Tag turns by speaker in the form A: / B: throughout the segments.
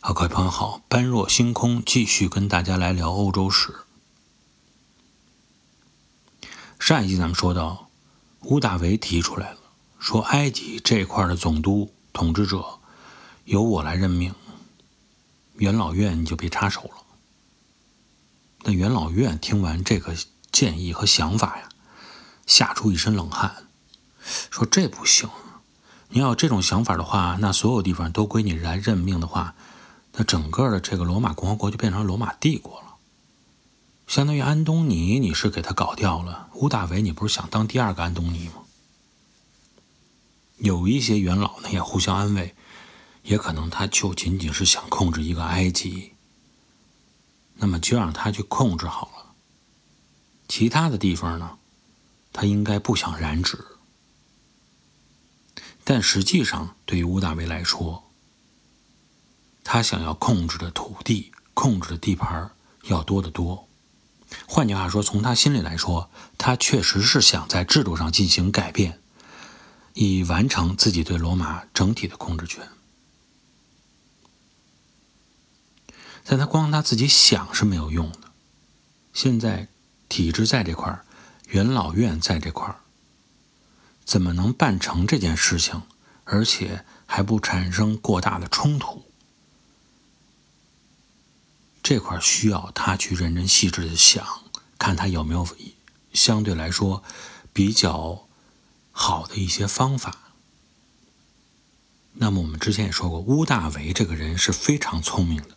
A: 啊，各位朋友好，般若星空继续跟大家来聊欧洲史。上一集咱们说到，屋大维提出来了，说埃及这块的总督统治者由我来任命，元老院你就别插手了。那元老院听完这个建议和想法呀，吓出一身冷汗，说这不行，你要有这种想法的话，那所有地方都归你来任命的话。那整个的这个罗马共和国就变成罗马帝国了，相当于安东尼你是给他搞掉了，屋大维你不是想当第二个安东尼吗？有一些元老呢也互相安慰，也可能他就仅仅是想控制一个埃及，那么就让他去控制好了，其他的地方呢，他应该不想染指，但实际上对于屋大维来说。他想要控制的土地、控制的地盘要多得多。换句话说，从他心里来说，他确实是想在制度上进行改变，以完成自己对罗马整体的控制权。但他光他自己想是没有用的。现在体制在这块儿元老院在这块儿怎么能办成这件事情，而且还不产生过大的冲突？这块需要他去认真细致的想，看他有没有相对来说比较好的一些方法。那么我们之前也说过，乌大维这个人是非常聪明的，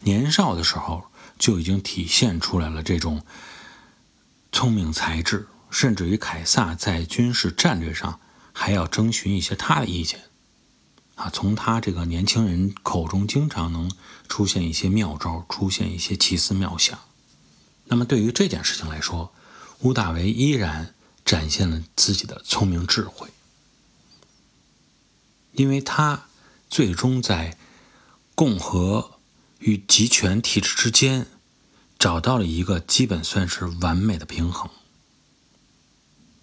A: 年少的时候就已经体现出来了这种聪明才智，甚至于凯撒在军事战略上还要征询一些他的意见。啊，从他这个年轻人口中，经常能出现一些妙招，出现一些奇思妙想。那么，对于这件事情来说，屋大维依然展现了自己的聪明智慧，因为他最终在共和与集权体制之间找到了一个基本算是完美的平衡。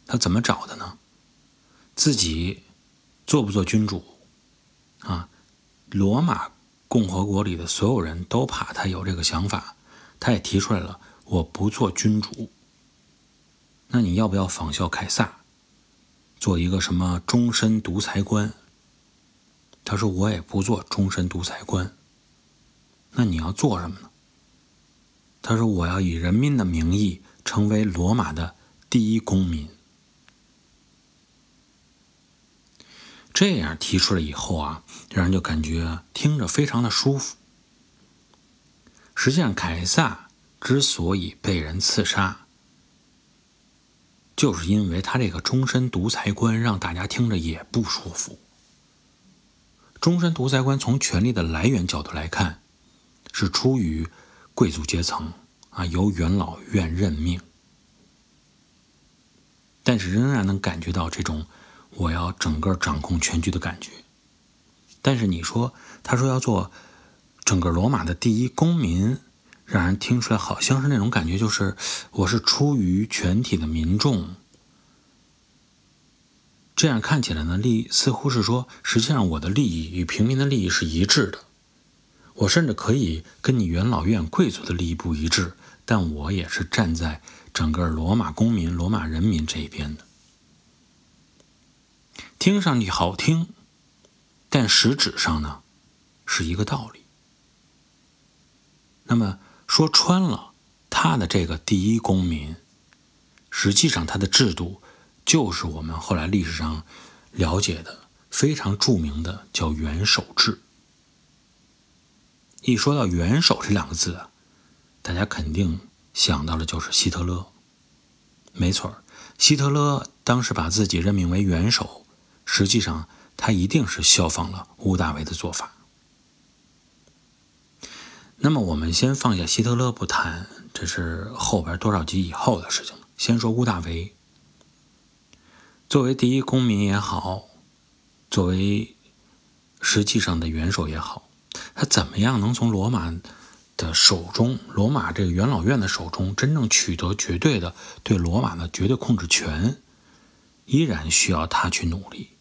A: 他怎么找的呢？自己做不做君主？啊，罗马共和国里的所有人都怕他有这个想法，他也提出来了，我不做君主。那你要不要仿效凯撒，做一个什么终身独裁官？他说我也不做终身独裁官。那你要做什么呢？他说我要以人民的名义成为罗马的第一公民。这样提出来以后啊，让人就感觉听着非常的舒服。实际上，凯撒之所以被人刺杀，就是因为他这个终身独裁官让大家听着也不舒服。终身独裁官从权力的来源角度来看，是出于贵族阶层啊，由元老院任命，但是仍然能感觉到这种。我要整个掌控全局的感觉，但是你说，他说要做整个罗马的第一公民，让人听出来好像是那种感觉，就是我是出于全体的民众，这样看起来呢，利似乎是说，实际上我的利益与平民的利益是一致的，我甚至可以跟你元老院贵族的利益不一致，但我也是站在整个罗马公民、罗马人民这一边的。听上去好听，但实质上呢，是一个道理。那么说穿了，他的这个第一公民，实际上他的制度就是我们后来历史上了解的非常著名的叫元首制。一说到元首这两个字啊，大家肯定想到的就是希特勒。没错，希特勒当时把自己任命为元首。实际上，他一定是效仿了屋大维的做法。那么，我们先放下希特勒不谈，这是后边多少集以后的事情了。先说屋大维，作为第一公民也好，作为实际上的元首也好，他怎么样能从罗马的手中，罗马这个元老院的手中，真正取得绝对的对罗马的绝对控制权，依然需要他去努力。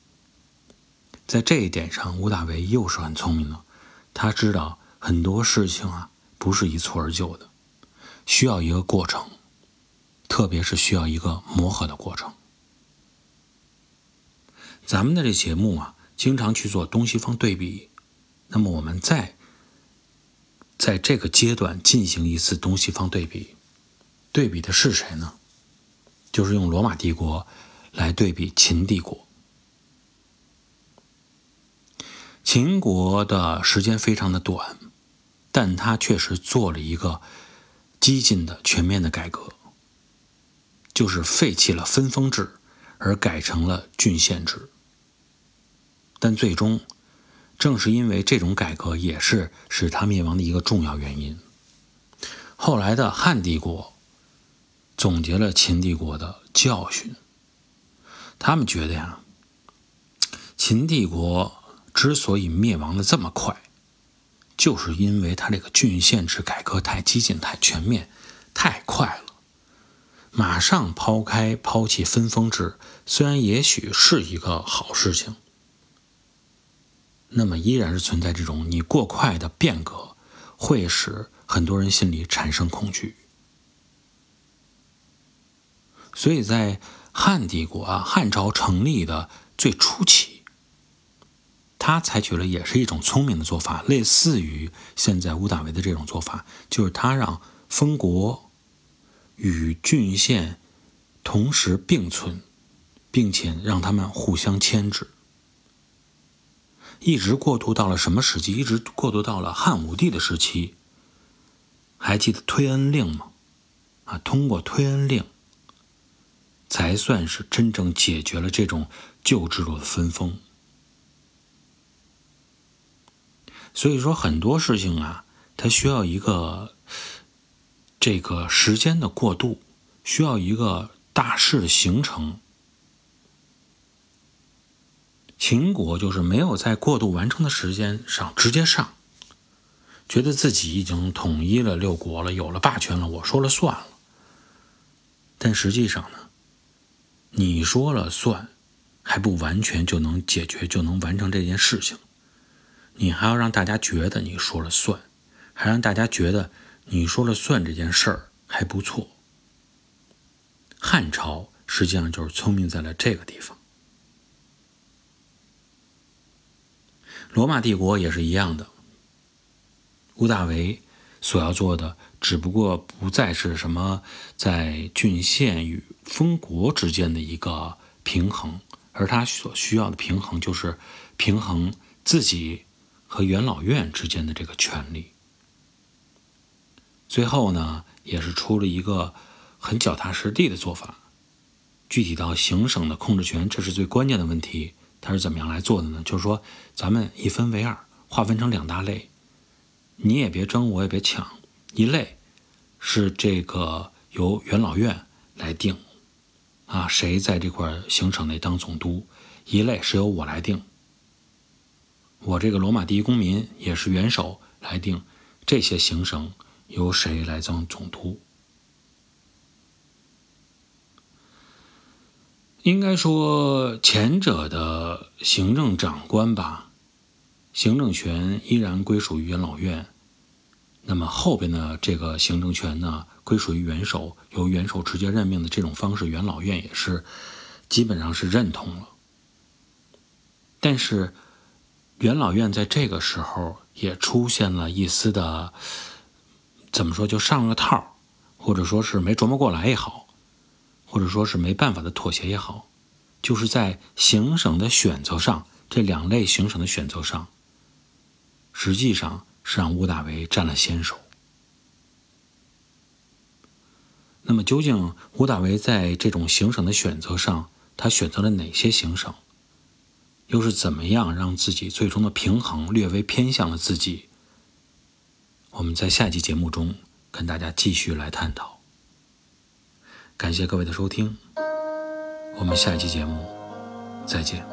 A: 在这一点上，吴大维又是很聪明的。他知道很多事情啊不是一蹴而就的，需要一个过程，特别是需要一个磨合的过程。咱们的这节目啊，经常去做东西方对比，那么我们再在这个阶段进行一次东西方对比，对比的是谁呢？就是用罗马帝国来对比秦帝国。秦国的时间非常的短，但他确实做了一个激进的、全面的改革，就是废弃了分封制，而改成了郡县制。但最终，正是因为这种改革，也是使他灭亡的一个重要原因。后来的汉帝国总结了秦帝国的教训，他们觉得呀，秦帝国之所以灭亡的这么快，就是因为他这个郡县制改革太激进、太全面、太快了。马上抛开、抛弃分封制，虽然也许是一个好事情。那么依然是存在这种你过快的变革，会使很多人心里产生恐惧。所以在汉帝国啊，汉朝成立的最初期，他采取了也是一种聪明的做法，类似于现在吴大维的这种做法，就是他让封国与郡县同时并存，并且让他们互相牵制。一直过渡到了什么时期？一直过渡到了汉武帝的时期。还记得推恩令吗？啊，通过推恩令，才算是真正解决了这种旧制度的分封。所以说，很多事情啊，它需要一个这个时间的过渡，需要一个大势的形成。秦国就是没有在过渡完成的时间上直接上，觉得自己已经统一了六国了，有了霸权了，我说了算了。但实际上呢，你说了算，还不完全就能解决就能完成这件事情，你还要让大家觉得你说了算，还让大家觉得你说了算这件事儿还不错。汉朝实际上就是聪明在了这个地方。罗马帝国也是一样的，屋大维所要做的，只不过不再是什么在郡县与封国之间的一个平衡，而他所需要的平衡就是平衡自己和元老院之间的这个权利。最后呢，也是出了一个很脚踏实地的做法，具体到行省的控制权，这是最关键的问题。他是怎么样来做的呢？就是说，咱们一分为二，划分成两大类，你也别争，我也别抢。一类是这个由元老院来定，啊，谁在这块行省内当总督；一类是由我来定，我这个罗马第一公民也是元首来定这些行省由谁来当总督。应该说，前者的行政长官吧，行政权依然归属于元老院。那么后边的这个行政权呢，归属于元首，由元首直接任命的这种方式，元老院也是基本上是认同了。但是，元老院在这个时候也出现了一丝的，怎么说，就上了套，或者说是没琢磨过来也好。或者说是没办法的妥协也好，就是在行省的选择上，这两类行省的选择上，实际上是让吴大维占了先手。那么，究竟吴大维在这种行省的选择上，他选择了哪些行省？又是怎么样让自己最终的平衡略微偏向了自己？我们在下期节目中跟大家继续来探讨。感谢各位的收听，我们下一期节目再见。